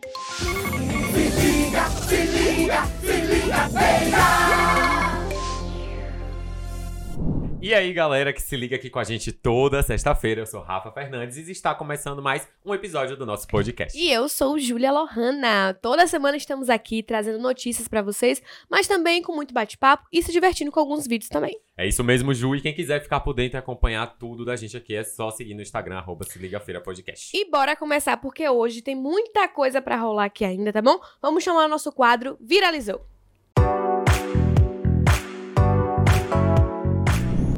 Se liga, se liga, E aí, galera que se liga aqui com a gente toda sexta-feira. Eu sou Rafa Fernandes e está começando mais um episódio do nosso podcast. E eu sou Júlia Lohana. Toda semana estamos aqui trazendo notícias pra vocês, mas também com muito bate-papo e se divertindo com alguns vídeos também. É isso mesmo, Ju. E quem quiser ficar por dentro e acompanhar tudo da gente aqui é só seguir no Instagram, arroba se liga feira podcast. E bora começar porque hoje tem muita coisa pra rolar aqui ainda, tá bom? Vamos chamar o nosso quadro Viralizou.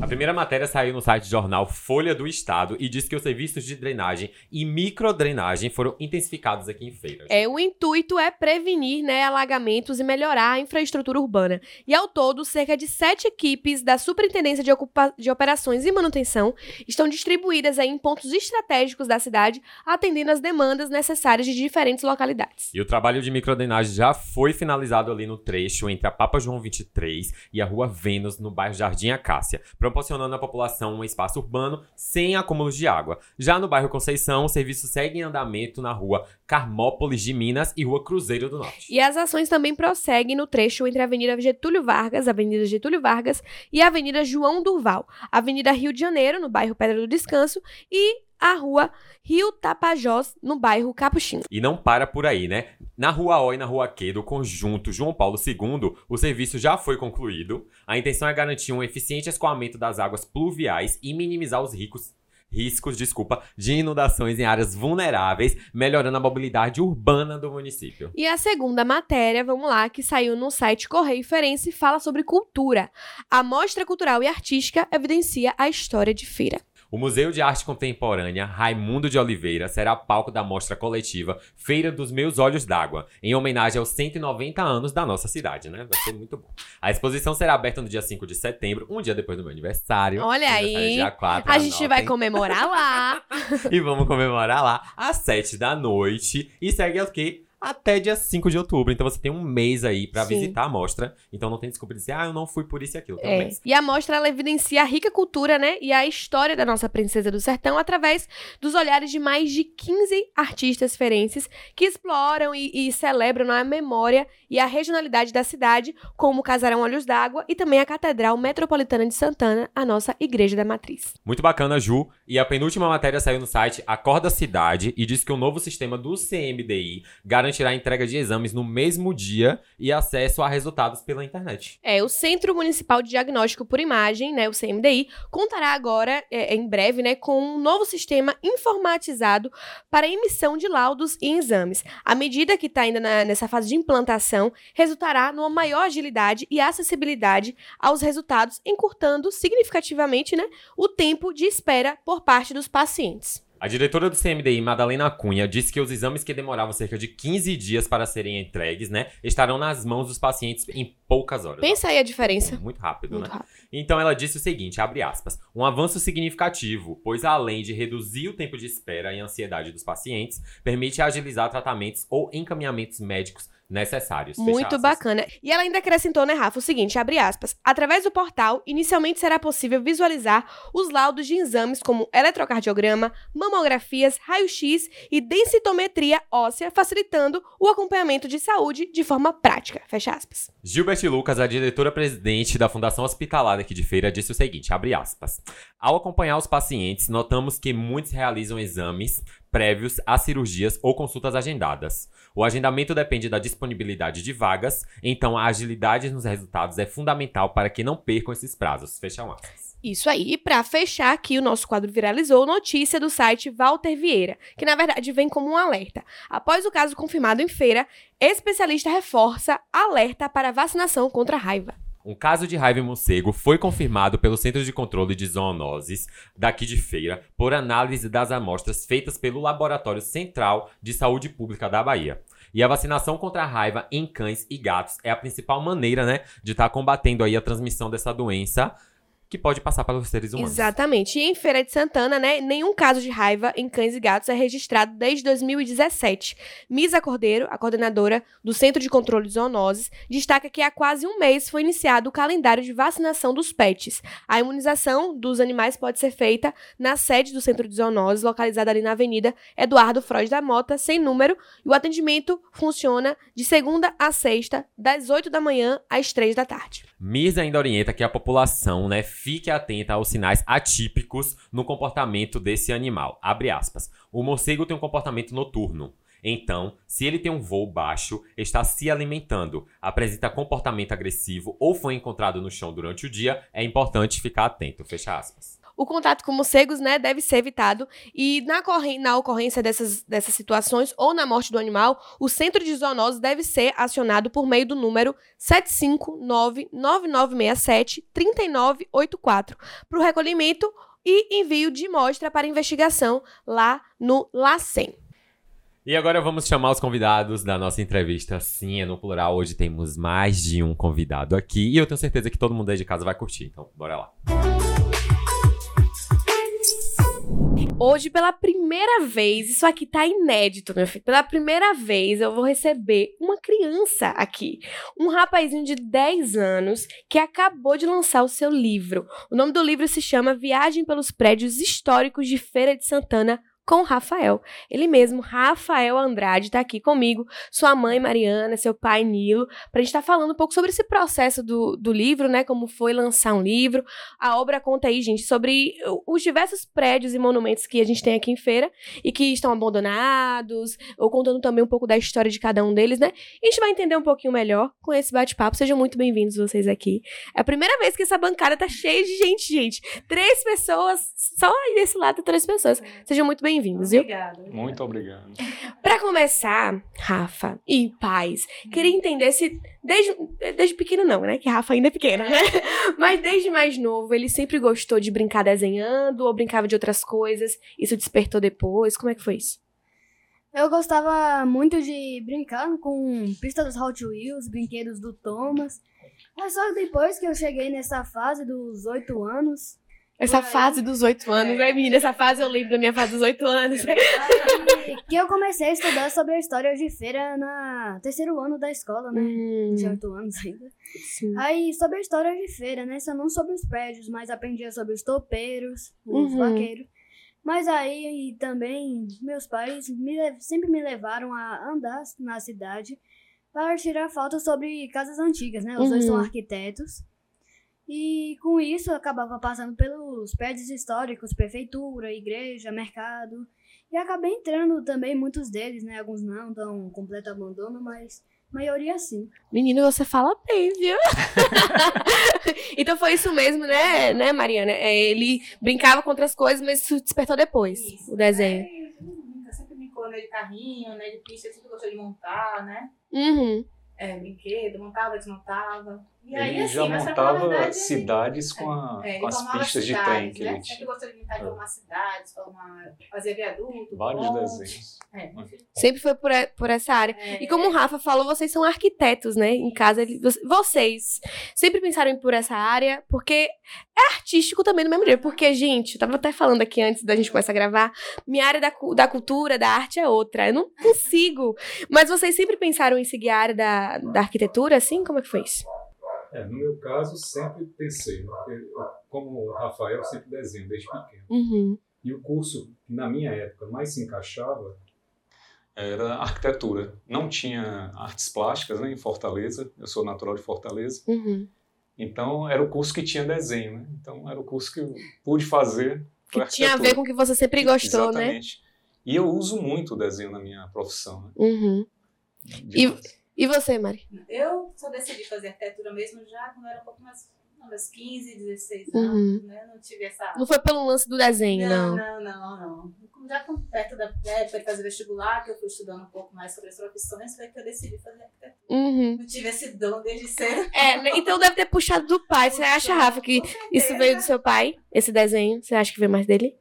A primeira matéria saiu no site jornal Folha do Estado e diz que os serviços de drenagem e microdrenagem foram intensificados aqui em Feira. É, o intuito é prevenir né, alagamentos e melhorar a infraestrutura urbana. E ao todo, cerca de sete equipes da Superintendência de, Ocupa- de Operações e Manutenção estão distribuídas aí em pontos estratégicos da cidade, atendendo às demandas necessárias de diferentes localidades. E o trabalho de microdrenagem já foi finalizado ali no trecho entre a Papa João 23 e a Rua Vênus, no bairro Jardim Acácia, proporcionando à população um espaço urbano sem acúmulos de água. Já no bairro Conceição, o serviço segue em andamento na Rua Carmópolis de Minas e Rua Cruzeiro do Norte. E as ações também prosseguem no trecho entre a Avenida Getúlio Vargas, Avenida Getúlio Vargas e a Avenida João Durval, Avenida Rio de Janeiro, no bairro Pedra do Descanso, e a Rua Rio Tapajós, no bairro Capuchinho. E não para por aí, né? Na Rua O e na Rua Q do conjunto João Paulo II, o serviço já foi concluído. A intenção é garantir um eficiente escoamento das águas pluviais e minimizar os ricos riscos, desculpa, de inundações em áreas vulneráveis, melhorando a mobilidade urbana do município. E a segunda matéria, vamos lá, que saiu no site Correio Ferense, fala sobre cultura. A mostra cultural e artística evidencia a história de feira. O Museu de Arte Contemporânea Raimundo de Oliveira será palco da mostra coletiva Feira dos Meus Olhos d'Água, em homenagem aos 190 anos da nossa cidade, né? Vai ser muito bom. A exposição será aberta no dia 5 de setembro, um dia depois do meu aniversário. Olha Aniversário aí, Dia 4, A gente vai comemorar lá. E vamos comemorar lá às 7 da noite. E segue o quê? Até dia 5 de outubro. Então você tem um mês aí Sim. visitar a mostra. Então não tem desculpa de dizer, ah, eu não fui por isso e aquilo. Tem um É. mês. E a mostra ela evidencia a rica cultura, né, e a história da nossa princesa do sertão através dos olhares de mais de 15 artistas ferenses que exploram e, e celebram a memória e a regionalidade da cidade, como o Casarão Olhos d'Água e também a Catedral Metropolitana de Santana, a nossa Igreja da Matriz. Muito bacana, Ju. E a penúltima matéria saiu no site Acorda Cidade e diz que o novo sistema do CMDI garantirá a entrega de exames no mesmo dia e acesso a resultados pela internet. É, o Centro Municipal de Diagnóstico por Imagem, né, o CMDI, contará agora, é, em breve, né, com um novo sistema informatizado para emissão de laudos e exames. A medida que está ainda na- nessa fase de implantação resultará numa maior agilidade e acessibilidade aos resultados, encurtando significativamente, né, o tempo de espera por parte dos pacientes. A diretora do CMDI, Madalena Cunha, disse que os exames que demoravam cerca de 15 dias para serem entregues, né, estarão nas mãos dos pacientes em poucas horas. Pensa aí a diferença. Muito rápido, Muito né? rápido. Então ela disse o seguinte, abre aspas, um avanço significativo, pois além de reduzir o tempo de espera e ansiedade dos pacientes, permite agilizar tratamentos ou encaminhamentos médicos necessários. Muito bacana. E ela ainda acrescentou, né, Rafa, o seguinte, abre aspas. Através do portal, inicialmente será possível visualizar os laudos de exames como eletrocardiograma, mamografias, raio-x e densitometria óssea, facilitando o acompanhamento de saúde de forma prática. Fecha aspas. Gilbert Lucas, a diretora-presidente da Fundação Hospitalar aqui de Feira, disse o seguinte, abre aspas. Ao acompanhar os pacientes, notamos que muitos realizam exames prévios a cirurgias ou consultas agendadas. O agendamento depende da disponibilidade de vagas, então a agilidade nos resultados é fundamental para que não percam esses prazos. Fecham aspas. Isso aí. E pra fechar aqui, o nosso quadro viralizou notícia do site Walter Vieira, que na verdade vem como um alerta. Após o caso confirmado em feira, especialista reforça alerta para vacinação contra a raiva. Um caso de raiva em morcego foi confirmado pelo Centro de Controle de Zoonoses daqui de Feira por análise das amostras feitas pelo Laboratório Central de Saúde Pública da Bahia. E a vacinação contra a raiva em cães e gatos é a principal maneira, né, de estar combatendo aí a transmissão dessa doença que pode passar pelos seres humanos. Exatamente. E em Feira de Santana, né, nenhum caso de raiva em cães e gatos é registrado desde 2017. Misa Cordeiro, a coordenadora do Centro de Controle de Zoonoses, destaca que há quase um mês foi iniciado o calendário de vacinação dos pets. A imunização dos animais pode ser feita na sede do Centro de Zoonoses, localizada ali na Avenida Eduardo Freud da Mota, sem número, e o atendimento funciona de segunda a sexta, das 8 da manhã às 3 da tarde. Misa ainda orienta que a população, né, fique atenta aos sinais atípicos no comportamento desse animal. Abre aspas. O morcego tem um comportamento noturno. Então, se ele tem um voo baixo, está se alimentando, apresenta comportamento agressivo ou foi encontrado no chão durante o dia, é importante ficar atento. Fecha aspas. O contato com morcegos, né, deve ser evitado e na, na ocorrência dessas, dessas situações ou na morte do animal, o centro de zoonose deve ser acionado por meio do número 759-9967-3984 para o recolhimento e envio de amostra para investigação lá no LACEN. E agora vamos chamar os convidados da nossa entrevista. Sim, é no plural. Hoje temos mais de um convidado aqui. E eu tenho certeza que todo mundo aí de casa vai curtir. Então, bora lá. Hoje, pela primeira vez, isso aqui tá inédito, meu filho. Pela primeira vez, eu vou receber uma criança aqui. Um rapazinho de 10 anos que acabou de lançar o seu livro. O nome do livro se chama Viagem pelos Prédios Históricos de Feira de Santana com Rafael. Ele mesmo, Rafael Andrade, tá aqui comigo, sua mãe Mariana, seu pai Nilo, pra gente estar falando um pouco sobre esse processo do, do livro, né? Como foi lançar um livro. A obra conta aí, gente, sobre os diversos prédios e monumentos que a gente tem aqui em feira e que estão abandonados, ou contando também um pouco da história de cada um deles, né? E a gente vai entender um pouquinho melhor com esse bate-papo. Sejam muito bem-vindos vocês aqui. É a primeira vez que essa bancada tá cheia de gente, gente. Três pessoas, só aí desse lado três pessoas. Sejam muito bem-vindos, viu? Obrigada. Muito obrigado. Pra começar, Rafa e Paz, queria entender se desde, desde pequeno não, né? Que Rafa ainda é pequena, né? Mas desde mais novo, ele sempre gostou de brincar desenhando ou brincava de outras coisas? Isso despertou depois? Como é que foi isso? Eu gostava muito de brincar com pista dos Hot Wheels, brinquedos do Thomas. Mas só depois que eu cheguei nessa fase dos oito anos, Essa aí. fase dos oito anos, né, menina? Essa fase eu lembro da minha fase dos oito anos. que eu comecei a estudar sobre a história de feira na terceiro ano da escola, né? Hum, Tinha oito anos ainda. sim. Aí, sobre a história de feira, né? Só não sobre os prédios, mas aprendia sobre os topeiros, os Uhum. vaqueiros. Mas aí também meus pais me sempre me levaram a andar na cidade para tirar fotos sobre casas antigas, né? Os dois são Uhum. arquitetos. E com isso eu acabava passando pelos prédios históricos, prefeitura, igreja, mercado. E acabei entrando também muitos deles, né? Alguns não, estão completo abandono, mas maioria sim. Menino, você fala bem, viu? então foi isso mesmo, né, né, Mariana? É, ele brincava com outras coisas, mas isso despertou depois, Isso. o desenho. É, eu sempre brincou, né, de carrinho, né, de pista, sempre gostou de montar, né? Uhum. É, brinquedo, montava, desmontava. E aí, Ele assim, já montava verdade, cidades com, a- é, com as pistas de trem que né? ele Sempre tinha. gostou de de É. formar cidades, formar, fazer viaduto, Vários ponte. desenhos. É, Sempre foi por, por essa área. é, E como o Rafa falou, vocês são arquitetos, né? Em casa, ele- vo- vocês sempre pensaram em ir por essa área, porque é artístico também do mesmo jeito. Porque, gente, eu tava até falando aqui antes da gente começar a gravar, minha área da, da cultura, da arte é outra. Eu não consigo. Mas vocês sempre pensaram em seguir a área da, da arquitetura, assim? Como é que foi isso? É, no meu caso, sempre pensei, né, porque como o Rafael, eu sempre desenho desde pequeno. Uhum. E o curso que na minha época mais se encaixava Era arquitetura. Não tinha artes plásticas né, em Fortaleza. Eu sou natural de Fortaleza. Uhum. Então era o curso que tinha desenho. Né? Então era o curso que eu pude fazer. Que tinha a ver com o que você sempre gostou, né? Exatamente. E eu uso muito o desenho na minha profissão. Né? Uhum. Demais. E você, Mari? Eu só decidi fazer arquitetura mesmo já quando era um pouco mais, meus 15, 16 Uhum. anos, né? Não tive essa... Não foi pelo lance do desenho, não. Não, não, não, não. Já com- perto da época de fazer vestibular, que eu fui estudando um pouco mais sobre as profissões, foi que eu decidi fazer arquitetura. Uhum. Não tive esse dom desde cedo. É, né? então deve ter puxado do pai. Você acha, Rafa, que isso veio do seu pai? Esse desenho? Você acha que veio mais dele?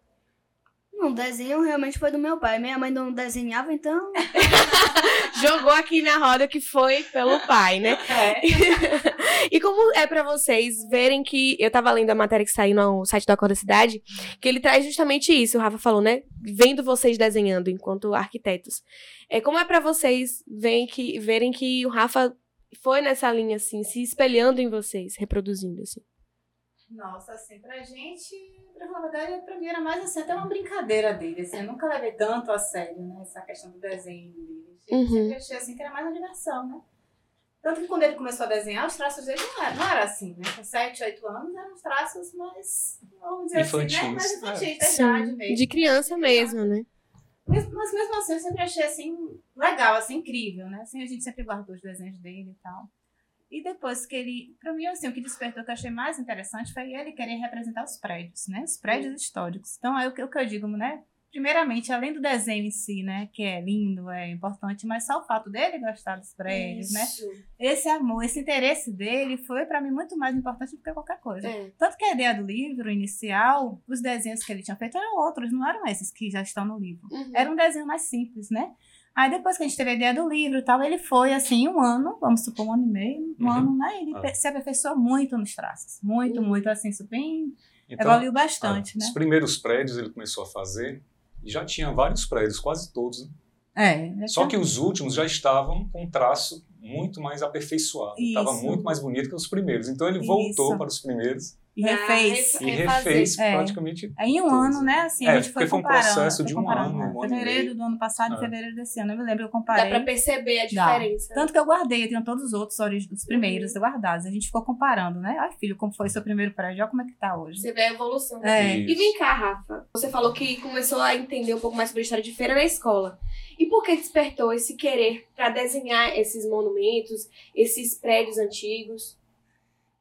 Não, o desenho realmente foi do meu pai. Minha mãe não desenhava, então jogou aqui na roda que foi pelo pai, né? É. e como é pra vocês verem que eu tava lendo a matéria que saiu no site da Acorda Cidade, que ele traz justamente isso, o Rafa falou, né? Vendo vocês desenhando enquanto arquitetos. É como é pra vocês verem que verem que o Rafa foi nessa linha assim, se espelhando em vocês, reproduzindo assim. Nossa, assim, pra gente, pra falar a verdade, pra mim era mais assim, até uma brincadeira dele, assim, eu nunca levei tanto a sério, né, essa questão do desenho dele. Eu Uhum. sempre achei assim que era mais uma diversão, né. Tanto que quando ele começou a desenhar, os traços dele não eram, não era assim, né, com 7, 8 anos eram os traços mais, vamos dizer assim, né, Infantis. mais infantis, Sim, verdade mesmo. De criança mesmo, né? Mas, mas mesmo assim, eu sempre achei assim, legal, assim, incrível, né? Assim, a gente sempre guardou os desenhos dele e tal. E depois que ele. Pra mim, assim, o que despertou, o que eu achei mais interessante foi ele querer representar os prédios, né? Os prédios históricos. Então, é o que, o que eu digo, né? Primeiramente, além do desenho em si, né? Que é lindo, é importante, mas só o fato dele gostar dos prédios, né? Esse amor, esse interesse dele foi pra mim muito mais importante do que qualquer coisa. É. Tanto que a ideia do livro inicial, os desenhos que ele tinha feito eram outros, não eram esses que já estão no livro. Uhum. Era um desenho mais simples, né? Aí depois que a gente teve a ideia do livro e tal, ele foi assim, um ano, vamos supor, um ano e meio, um Uhum. ano, né? Ele Ah. se aperfeiçoou muito nos traços. Muito, Uhum. muito, assim, super Então, evoluiu bastante, ah, né? Os primeiros prédios ele começou a fazer e já tinha vários prédios, quase todos. né? É, Só que os últimos já estavam com traço muito mais aperfeiçoado. Estava muito mais bonito que os primeiros. Então ele voltou Isso. para os primeiros e refez. e Refazer. refez É. praticamente. Aí em um Todos. ano, né, assim, É, a gente foi porque foi um comparando. processo foi de um comparando, ano, um ano e Fevereiro meio. do ano passado e Ah. fevereiro desse ano. Eu me lembro que eu Dá comparei. pra perceber a Dá. diferença. Tanto que eu guardei, eu tenho todos os outros, os primeiros guardados. A gente ficou comparando, né? Ai, filho, como foi seu primeiro prédio? Olha como é que tá hoje. Você vê a evolução. É. E vem cá, Rafa. Você falou que começou a entender um pouco mais sobre a história de feira na escola. E por que despertou esse querer pra desenhar esses monumentos, esses prédios antigos?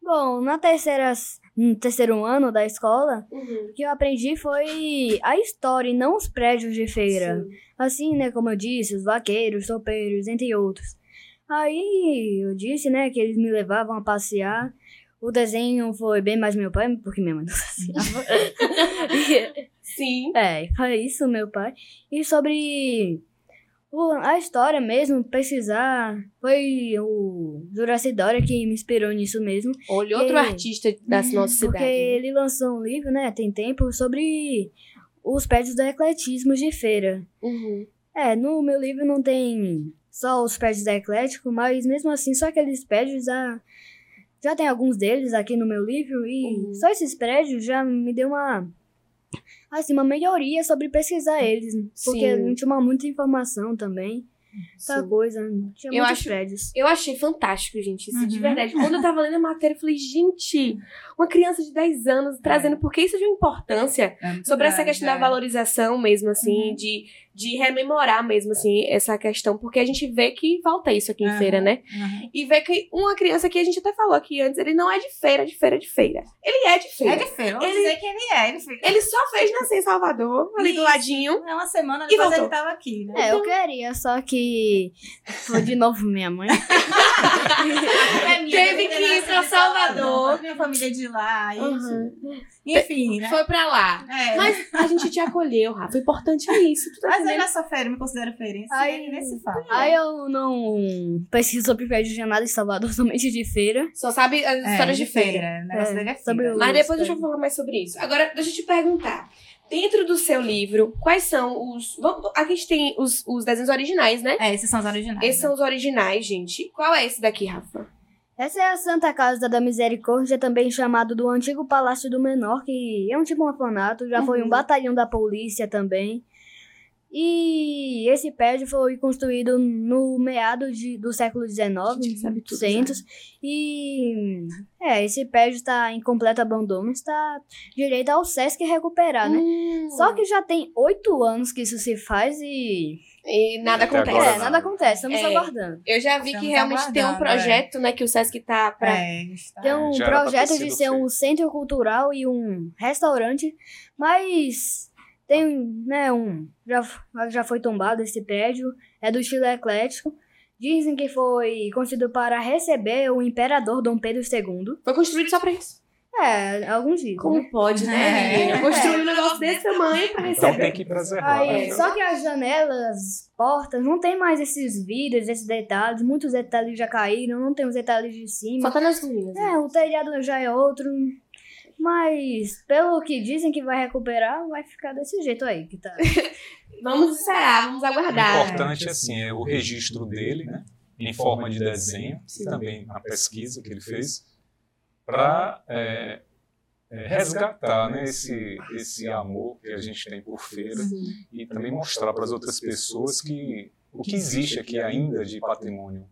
Bom, na terceira, no terceiro ano da escola, Uhum. o que eu aprendi foi a história e não os prédios de feira. Sim. Assim, né, como eu disse, os vaqueiros, topeiros, entre outros. Aí eu disse, né, que eles me levavam a passear. O desenho foi bem mais meu pai, porque minha mãe não assinava. Sim. é, foi isso, meu pai. E sobre a história mesmo, pesquisar, foi o Juraci Dória que me inspirou nisso mesmo. Olha, outro artista da nossa Porque cidade. né? ele lançou um livro, né, tem tempo, sobre os prédios do ecletismo de feira. Uhum. É, no meu livro não tem só os prédios da Eclético, mas mesmo assim, só aqueles prédios já, já tem alguns deles aqui no meu livro e Uhum. só esses prédios já me deu uma assim, uma melhoria sobre pesquisar eles, porque Sim. não tinha uma- muita informação também, Sim. coisa, tinha Eu muitos acho- prédios. Eu achei fantástico, gente, isso de Uhum. verdade. Quando eu tava lendo a matéria, eu falei, gente, uma criança de 10 anos trazendo, porque isso é de uma importância É sobre essa questão da é. valorização mesmo, assim, Uhum. de, de rememorar mesmo, assim, essa questão, porque a gente vê que falta isso aqui em Aham, feira, né? aham. E vê que uma criança que a gente até falou aqui antes, ele não é de feira, de feira, de feira. Ele é de feira. É de feira, vamos Ele- dizer que ele é. Ele, fez- Ele só fez nascer em Salvador, ali do Isso. ladinho. É uma semana E depois voltou. ele tava aqui, né? É, eu queria, só que foi de novo minha mãe. É minha, Teve que ir pra Salvador. Minha família de lá, isso. Uhum. Enfim, né? Foi pra lá. É. Mas a gente te acolheu, Rafa. O importante é isso. Tu tá Mas eu entendendo? já sou feira, me considero feirense. Aí nem se fala. Aí eu não pesquiso sobre prédios de nada em Salvador, somente de feira. Só sabe as É, histórias de feira. O negócio É, dele é sobre feira. o- Mas depois Isso, deixa eu falar mais sobre isso. Agora, deixa eu te perguntar. Dentro do seu livro, quais são os. Vamos, aqui a gente tem os, os desenhos originais, né? É, esses são os originais. Esses né? são os originais, gente. Qual é esse daqui, Rafa? Essa é a Santa Casa da Misericórdia, também chamado do Antigo Palácio do Menor, que é um tipo um orfanato, já foi Uhum. um batalhão da polícia também. E esse prédio foi construído no meado de, do século XIX, Gente, sabe tudo, 1800. E é, esse prédio está em completo abandono, está direito ao SESC recuperar, né? Hum. Só que já tem oito anos que isso se faz e. E nada Até acontece. agora é, não. nada acontece, estamos É. aguardando. Eu já vi que Estamos realmente tem um aguardando, projeto, né, que o Sesc tá pra. É, está. Tem um já projeto de ser um centro cultural e um restaurante, mas tem, né, um. Já, já foi tombado esse prédio, é do estilo eclético. Dizem que foi construído para receber o imperador Dom Pedro II. Foi construído só pra isso. É, alguns dias. né? Como pode, né, É. Construir um negócio desse tamanho pra Então receber. tem que né? só que as janelas, portas, não tem mais esses vidros, esses detalhes. Muitos detalhes já caíram, não tem os detalhes de cima. Só tá nas ruínas. né? É, o telhado já é outro. Mas, pelo que dizem que vai recuperar, vai ficar desse jeito aí que tá. Vamos esperar, vamos O aguardar. importante assim, é o registro dele, né, em forma de desenho, e também a pesquisa que ele fez, para resgatar né, esse, esse amor que a gente tem por feira e também mostrar para as outras pessoas que o que existe aqui ainda de patrimônio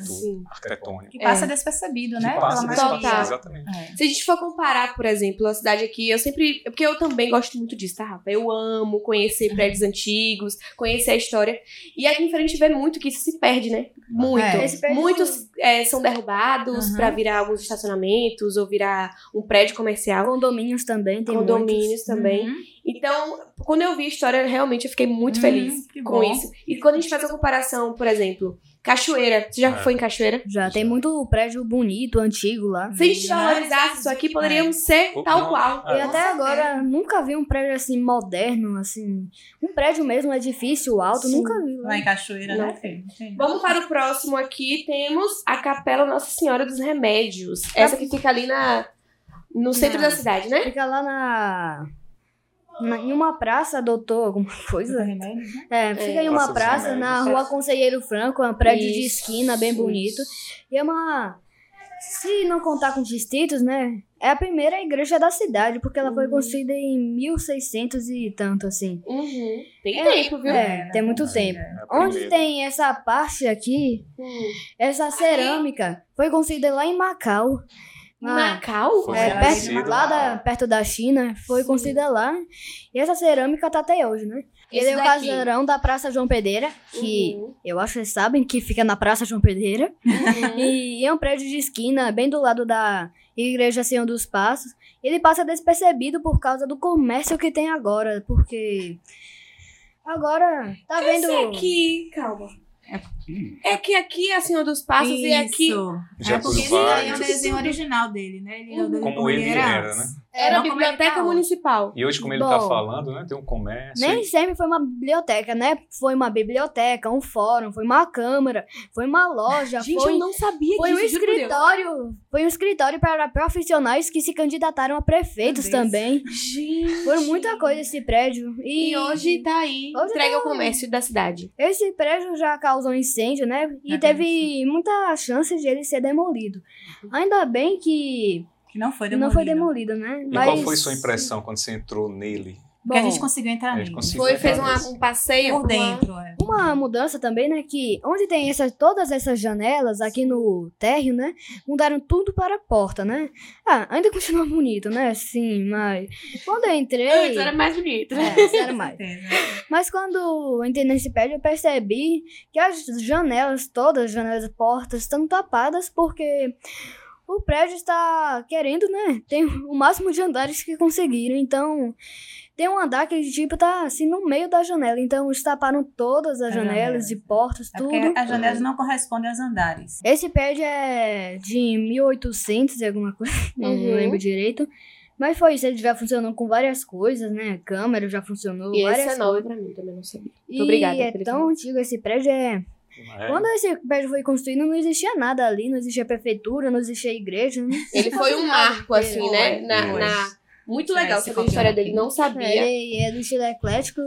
Isso. arquitetônico. Que passa É. despercebido, Que né? passa Pela desse magia. Total. exatamente. Se a gente for comparar, por exemplo, a cidade aqui, eu sempre. Porque eu também gosto muito disso, tá, Rafa? Eu amo conhecer prédios antigos, conhecer a história. E aqui em frente a gente vê muito que isso se perde, né? Muito. É. Muitos é, são derrubados Uhum. pra virar alguns estacionamentos ou virar um prédio comercial. Condomínios também, tem Condomínios muitos. também. Uhum. Então, quando eu vi a história, realmente eu fiquei muito Hum, feliz com bom. isso. E quando a gente faz a comparação, por exemplo, Cachoeira. Você já É. foi em Cachoeira? Já tem muito prédio bonito, antigo lá. Se a gente valorizasse isso aqui, poderíamos ser Ou tal não. qual. É. E até agora nunca vi um prédio assim moderno, assim. Um prédio mesmo, edifício alto, Sim. nunca vi. Lá em Cachoeira, Não. né, Fê? Sim. Vamos para o próximo aqui. Temos a Capela Nossa Senhora dos Remédios. Essa que fica ali na, no centro Não. da cidade, né? Fica lá na. Na- em uma praça, doutor, alguma coisa. Né? É, fica É. em uma Praça na Remédios. rua Conselheiro Franco, é um prédio de Isso, esquina bem bonito. isso. E é uma. Se não contar com distritos, né? É a primeira igreja da cidade, porque ela foi Uhum. construída em 1600 e tanto, assim. Uhum. Tem É, tempo, viu? É, tem muito tempo. É Onde tem essa parte aqui, Hum. essa cerâmica, foi construída lá em Macau. Lá, Macau? Foi é, perto, lá da, perto da China, foi Sim. construída lá. E essa cerâmica tá até hoje, né? Esse Ele é o daqui. casarão da Praça João Pedreira, que Uhum. eu acho que vocês sabem que fica na Praça João Pedreira. Uhum. E é um prédio de esquina, bem do lado da Igreja Senhor dos Passos. Ele passa despercebido por causa do comércio que tem agora, porque agora tá vendo Esse aqui, calma. É que aqui é a Senhor dos Passos e aqui Isso. Já é porque por aí é o desenho original dele, né? Ele é o dele Como ele era, né? era a Não como ele Biblioteca tá. Municipal. E hoje, como ele está falando, né, tem um comércio. Nem sempre foi uma biblioteca, né? Foi uma biblioteca, um fórum, foi uma câmara, foi uma loja, Gente, foi, eu não sabia foi um disso, por Deus. escritório. Foi um escritório para profissionais que se candidataram a prefeitos também. Gente. Foi muita coisa esse prédio. E, E hoje tá aí, Hoje entrega tá- ao comércio da cidade. Esse prédio já causou incêndio, né? E Já teve muita chance de ele ser demolido. Ainda bem que Que não foi não demolido. foi demolido, né? E Mas, qual foi sua impressão quando você entrou nele? Porque a bom, gente conseguiu entrar A gente nele. conseguiu Foi, entrar fez uma- um passeio Por por uma- dentro, é. Uma mudança também, né? Que onde tem essas, todas essas janelas aqui no térreo, né? Mudaram tudo para a porta, né? Ah, ainda continua bonito, né? Sim, mas quando eu entrei. Antes era mais bonito, né? É, era mais. Mas quando eu entrei nesse prédio, eu percebi que as janelas, todas as janelas e portas, estão tapadas porque o prédio está querendo, né? Tem o máximo de andares que conseguiram. Então, tem um andar que, tipo, tá assim no meio da janela. Então, eles taparam todas as As janelas janelas. e portas, É tudo. porque as janelas não correspondem aos andares. Esse prédio é de 1800 e alguma coisa, não Uhum. lembro direito. Mas foi isso, ele já funcionou com várias coisas, né? Câmera já funcionou, E várias esse é novo pra mim, também não sabia. e Muito obrigada é tão antigo esse prédio, é... É, Quando esse prédio foi construído, não existia nada ali, não existia prefeitura, não existia igreja, né? Ele foi um marco, assim, né? Na, na- Muito legal saber a história dele, não sabia. Ele é do estilo eclético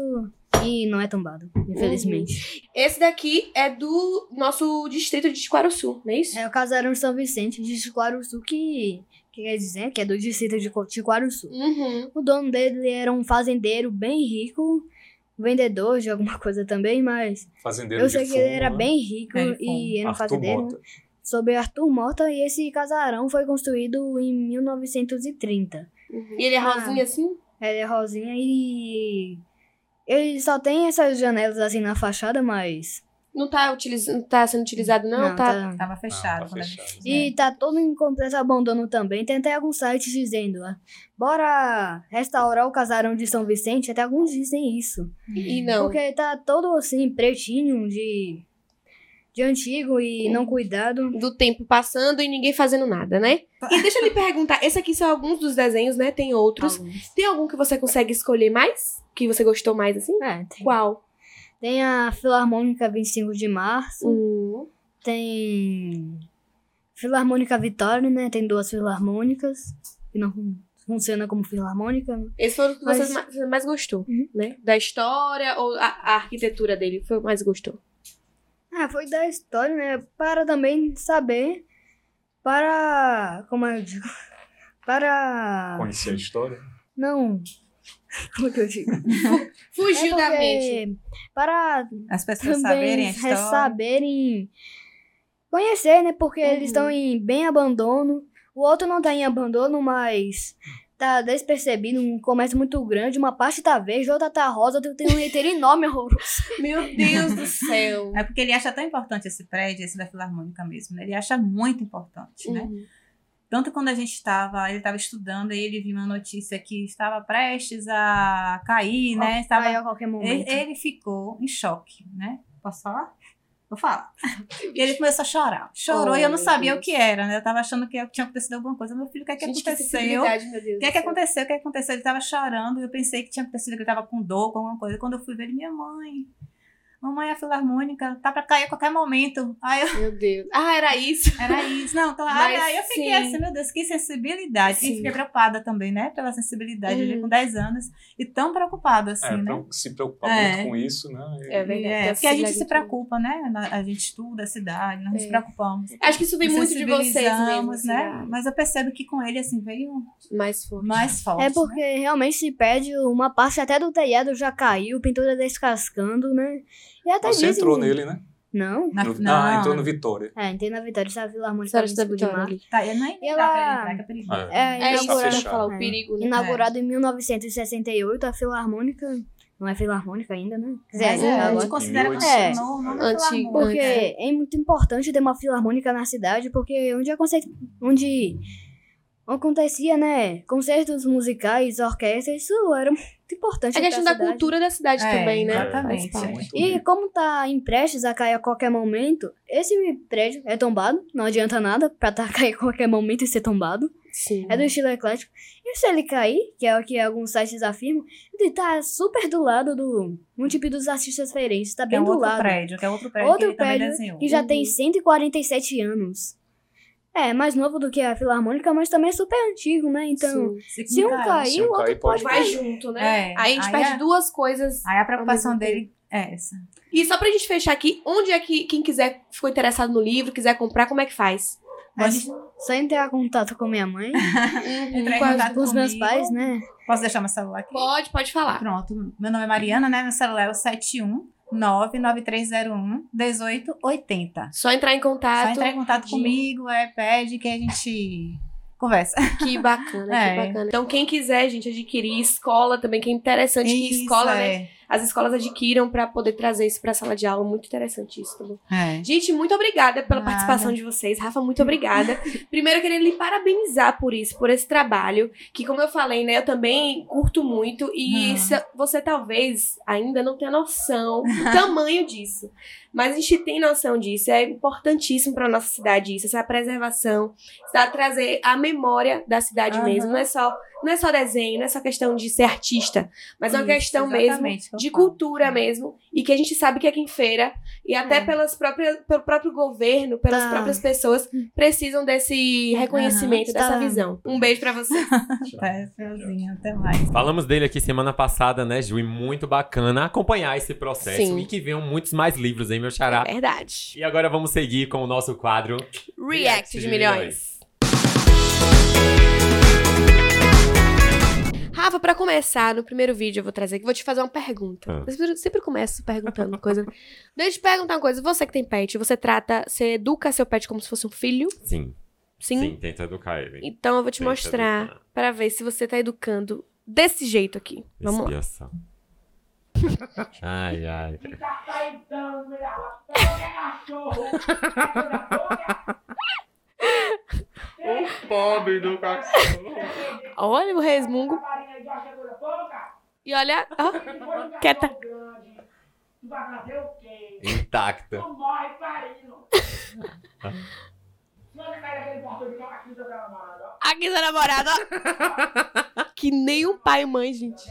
e não é tombado, infelizmente. Esse daqui é do nosso distrito de Tiquaruçu, não é isso? É o casarão de São Vicente de Tiquaruçu, que, que quer dizer que é do distrito de Tiquaruçu. Uhum. O dono dele era um fazendeiro bem rico, vendedor de alguma coisa também, mas fazendeiro eu de sei que fumo, ele era né? bem rico É, e era um fazendeiro. Mota. Sobre Arthur Mota, e esse casarão foi construído em 1930. E ele é rosinha assim? Ela é rosinha e. Ele só tem essas janelas assim na fachada, mas. Não tá, utiliz... não tá sendo utilizado, não? tá... Tava fechado. tá quando a gente fechado. fez, E né? tá todo em completo abandono também. Tem até alguns sites dizendo, ah, bora restaurar o casarão de São Vicente. Até alguns dizem isso. E não. Porque tá todo assim, pretinho, de. De antigo e não cuidado. Do tempo passando e ninguém fazendo nada, né? E deixa eu lhe perguntar, esse aqui são alguns dos desenhos, né? Tem outros. Alguns. Tem algum que você consegue escolher mais? Que você gostou mais, assim? É, tem, Qual? tem a Filarmônica 25 de Março, Hum, tem Filarmônica Vitória, né? Tem duas filarmônicas, que não fun- funciona como filarmônica. né? esse foi o que você Mas- mais, você mais gostou, Uhum. né? Da história ou a, a arquitetura dele foi o que mais gostou? Ah, foi da história, né? Para também saber, para... como eu digo? Para... Conhecer a história. Não... Como que eu digo? Fugiu É da porque mente. Para As pessoas saberem a história. saberem conhecer, né? Porque Uhum. eles estão em bem abandono. O outro não tá em abandono, mas tá despercebido, um comércio muito grande. Uma parte tá verde, outra tá rosa, outra tem um leiteiro enorme, horroroso. Meu Deus do céu. É porque ele acha tão importante esse prédio, esse da Filarmônica mesmo, né? Ele acha muito importante, né? Uhum. Tanto quando a gente estava, ele estava estudando, e ele viu uma notícia que estava prestes a cair, né? Estava, a qualquer ele, momento. ele ficou em choque, né? Posso falar? Vou falar. E ele começou a chorar. Chorou Oh, e eu não sabia Deus. o que era, né? Eu tava achando que tinha acontecido alguma coisa. Meu filho, o que é que Gente, que aconteceu? Deus O que é que aconteceu? O que é que aconteceu? Ele tava chorando e eu pensei que tinha acontecido, que ele tava com dor, com alguma coisa. Quando eu fui ver ele, minha mãe, mamãe, a filarmônica, tá pra cair a qualquer momento. Aí eu, Meu Deus. Ah, era isso. era isso. Não, então, Mas aí eu fiquei sim. assim, meu Deus, que sensibilidade. Sim. E fiquei preocupada também, né? Pela sensibilidade, ele Hum. com 10 anos. E tão preocupada assim, É, né? se preocupar É. muito com isso, né? É verdade. É, porque a gente se preocupa, né? A gente estuda a cidade, nós nos É. preocupamos. Acho que isso vem Nos muito de vocês mesmo, sensibilizamos, assim, né? ah, Mas eu percebo que com ele, assim, veio mais forte. mais forte. É né? porque realmente se perde uma parte até do telhado já caiu, pintura descascando, né? E até Você dizem- entrou nele, né? Não. Na, No- não, ah, entrou no Vitória. É, entrei na Vitória, estava da 25 de Vitória Março. ali. Tá, eu nem E dá pra ela- entrar, que é perigoso. É. É, É isso que eu ia fechado. falar, o É. perigo, né? Inaugurado em 1968, a Filarmônica. Não é Filarmônica ainda, né? Quer dizer, Mas é, a agora- gente considera como É. não, não Antigo. Filarmônica. Porque é muito importante ter uma filarmônica na cidade, porque onde, aconte- onde acontecia, né, concertos musicais, orquestras, isso era muito importante É questão da cidade. cultura da cidade É, também, né? exatamente. E como tá em prestes a cair a qualquer momento, esse prédio é tombado, não adianta nada pra tá cair a qualquer momento e ser tombado. Sim. É do estilo eclético. E se ele cair, que é o que alguns sites afirmam, ele tá super do lado do um tipo dos artistas referentes, tá Que bem é um do outro lado. prédio, que é outro prédio que Outro também prédio que já Uhum. tem 147 anos. É, mais novo do que a Filarmônica, mas também é super antigo, né? Então, Sim. se um cai, cair, Se o um outro cair, pode pode junto, né? É, Aí a gente aí perde é- duas coisas. Aí a preocupação dele é essa. E só pra gente fechar aqui, onde é que quem quiser, ficou interessado no livro, quiser comprar, como é que faz? Mas só entrar em contato com minha mãe, Entrar em Com contato com os meus pais, né? Posso deixar meu celular aqui? Pode, pode falar. Pronto. Meu nome é Mariana, né? Meu celular é o 71 99301 1880. Só entrar em contato. Só entrar em contato de- comigo, é, pede que a gente conversa. Que bacana, É. que bacana. Então, quem quiser, gente, adquirir escola também, que é interessante que Isso, escola, né? É. As escolas adquiram pra poder trazer isso pra sala de aula. Muito interessante isso também. É. Gente, muito obrigada pela Nada. participação de vocês. Rafa, muito obrigada. Primeiro, eu queria lhe parabenizar por isso, por esse trabalho, que, como eu falei, né, eu também curto muito. E Hum. se- você talvez ainda não tenha noção do tamanho disso. Mas a gente tem noção disso. É importantíssimo para nossa cidade isso, essa preservação, essa trazer a memória da cidade Aham. mesmo. Não é só, não é só desenho, não é só questão de ser artista, mas é uma Isso, questão mesmo de cultura mesmo e que a gente sabe que aqui em feira e até É. pelas próprias pelo próprio governo pelas Tá. próprias pessoas precisam desse reconhecimento Tá. dessa visão um beijo pra você Até, Felzinho, até mais. Falamos dele aqui semana passada, né, Ju? E muito bacana acompanhar esse processo Sim. e que venham muitos mais livros, hein, meu xará? é verdade E agora vamos seguir com o nosso quadro react de milhões Rafa, pra começar, no primeiro vídeo eu vou trazer aqui, vou te fazer uma pergunta. Ah. Eu sempre, sempre começo perguntando uma coisa. Deixa eu te perguntar uma coisa. Você que tem pet, você trata, você educa seu pet como se fosse um filho? Sim, Sim? sim, tenta educar ele. Então eu vou te Tenta mostrar educar. pra ver se você tá educando desse jeito aqui. Vamos lá. Expiação. ai, ai. Pobre do cachorro. Olha o resmungo. E olha, ó, quieta. Intacta. Aqui seu namorado, ó. Que nem um pai e mãe, gente.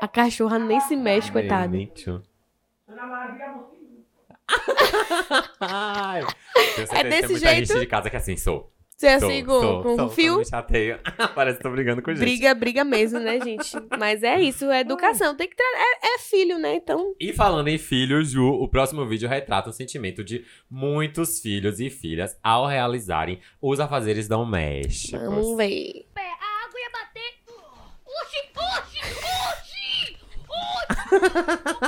A cachorra nem se mexe, coitada. É tem desse muita jeito? gente de casa que é assim, sou. Você é sou, assim com, sou, com sou, o fio? sou, me chateio. Parece que tô brigando com gente. Briga, briga mesmo, né, gente? Mas é isso, é educação. Tem que tra... é, é filho, né? Então, E falando em filhos, Ju, o próximo vídeo retrata o sentimento de muitos filhos e filhas ao realizarem os afazeres domésticos. vamos ver. A água ia bater. Oxi, oxi, oxi!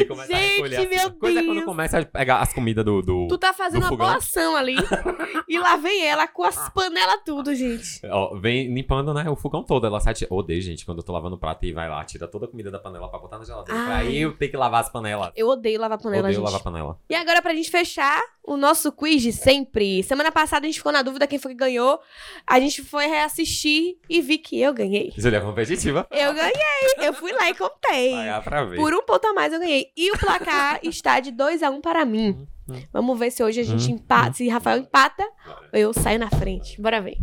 E começa a Gente, recolher as- meu Coisa é quando Deus. começa a pegar as comidas do. do... Tu tá fazendo uma boação ali. e lá vem ela com as panelas tudo, gente. Ó, vem limpando, né, o fogão todo. Ela sai. Odeio, gente, quando eu tô lavando o prato e vai lá, tira toda a comida da panela pra botar na geladeira. Ai. eu ter que lavar as panelas. Eu odeio lavar panela, odeio gente. lavar panela. E agora, pra gente fechar o nosso quiz de sempre. Semana passada a gente ficou na dúvida quem foi que ganhou. A gente foi reassistir e vi que eu ganhei. Julia competitiva. Eu ganhei. Eu fui lá e contei. Pagar pra ver. Por um ponto a mais eu ganhei. E o placar está de 2 a 1 um para mim. Vamos ver se hoje a gente Hum, empata. Se Rafael empata, eu saio na frente. Bora ver.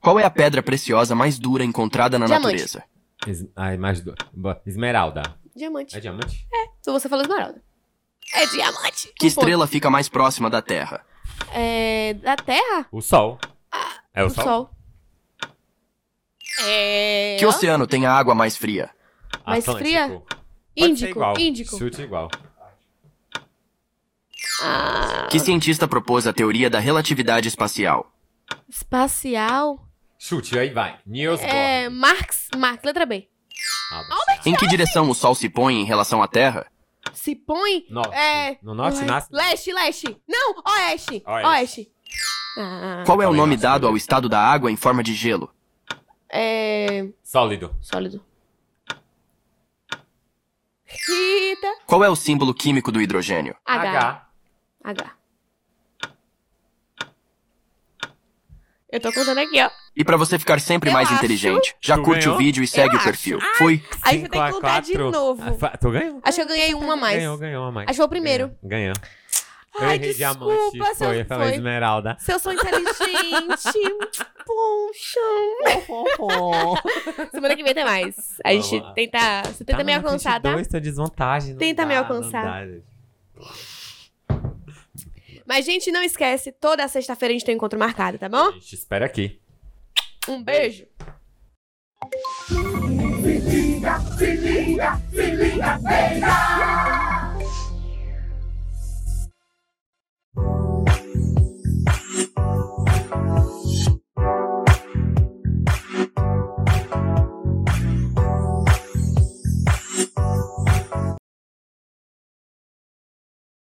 Qual é a pedra preciosa mais dura encontrada na Diamante. natureza? Es... Ai, mais. Boa. Esmeralda. Diamante. É diamante? Se você falou esmeralda. É diamante. Que Um ponto. estrela fica mais próxima da Terra? É. Da Terra? O sol. é o, o sol? Sol. É. Que oceano tem a água mais fria? Mais Atlântico. fria? Pode Índico. igual. Índico. Chute igual. Ah, Que cientista propôs a teoria da relatividade espacial? espacial. Chute, aí vai. Niels É. Bohr. Marx. Marx, letra B. Albert Em que direção o Sol se põe em relação à Terra? Se põe. Norte. É. No norte oe- nasce... Leste, leste. Não, oeste. Oeste. Oeste. Ah, Qual é o nome dado ao estado da água em forma de gelo? é. Sólido. Sólido. Rita. Qual é o símbolo químico do hidrogênio? H. H. Eu tô contando aqui, ó. E pra você ficar sempre Eu mais acho. inteligente, já Tu curte ganhou? o vídeo e segue Eu o acho. perfil. Fui. Aí você tem a que contar de novo. Ah, fa- Tu ganhou? Acho que eu ganhei uma a mais. Ganhou, ganhou a mais. Acho que foi o primeiro. Ganhou. ganhou. Eu Ai, desculpa, diamante. seu- Foi, eu falei foi. esmeralda. Se eu sou inteligente. Poxa. Semana que vem tem mais. A Vamos gente lá. tenta. Você tenta me alcançar, tá? Dois, tô desvantagem. não Tenta me dá, alcançar. não dá, gente. Mas, gente, não esquece, toda sexta-feira a gente tem um encontro marcado, tá bom? A gente espera aqui. Um beijo. Se liga, se liga, se liga, beija!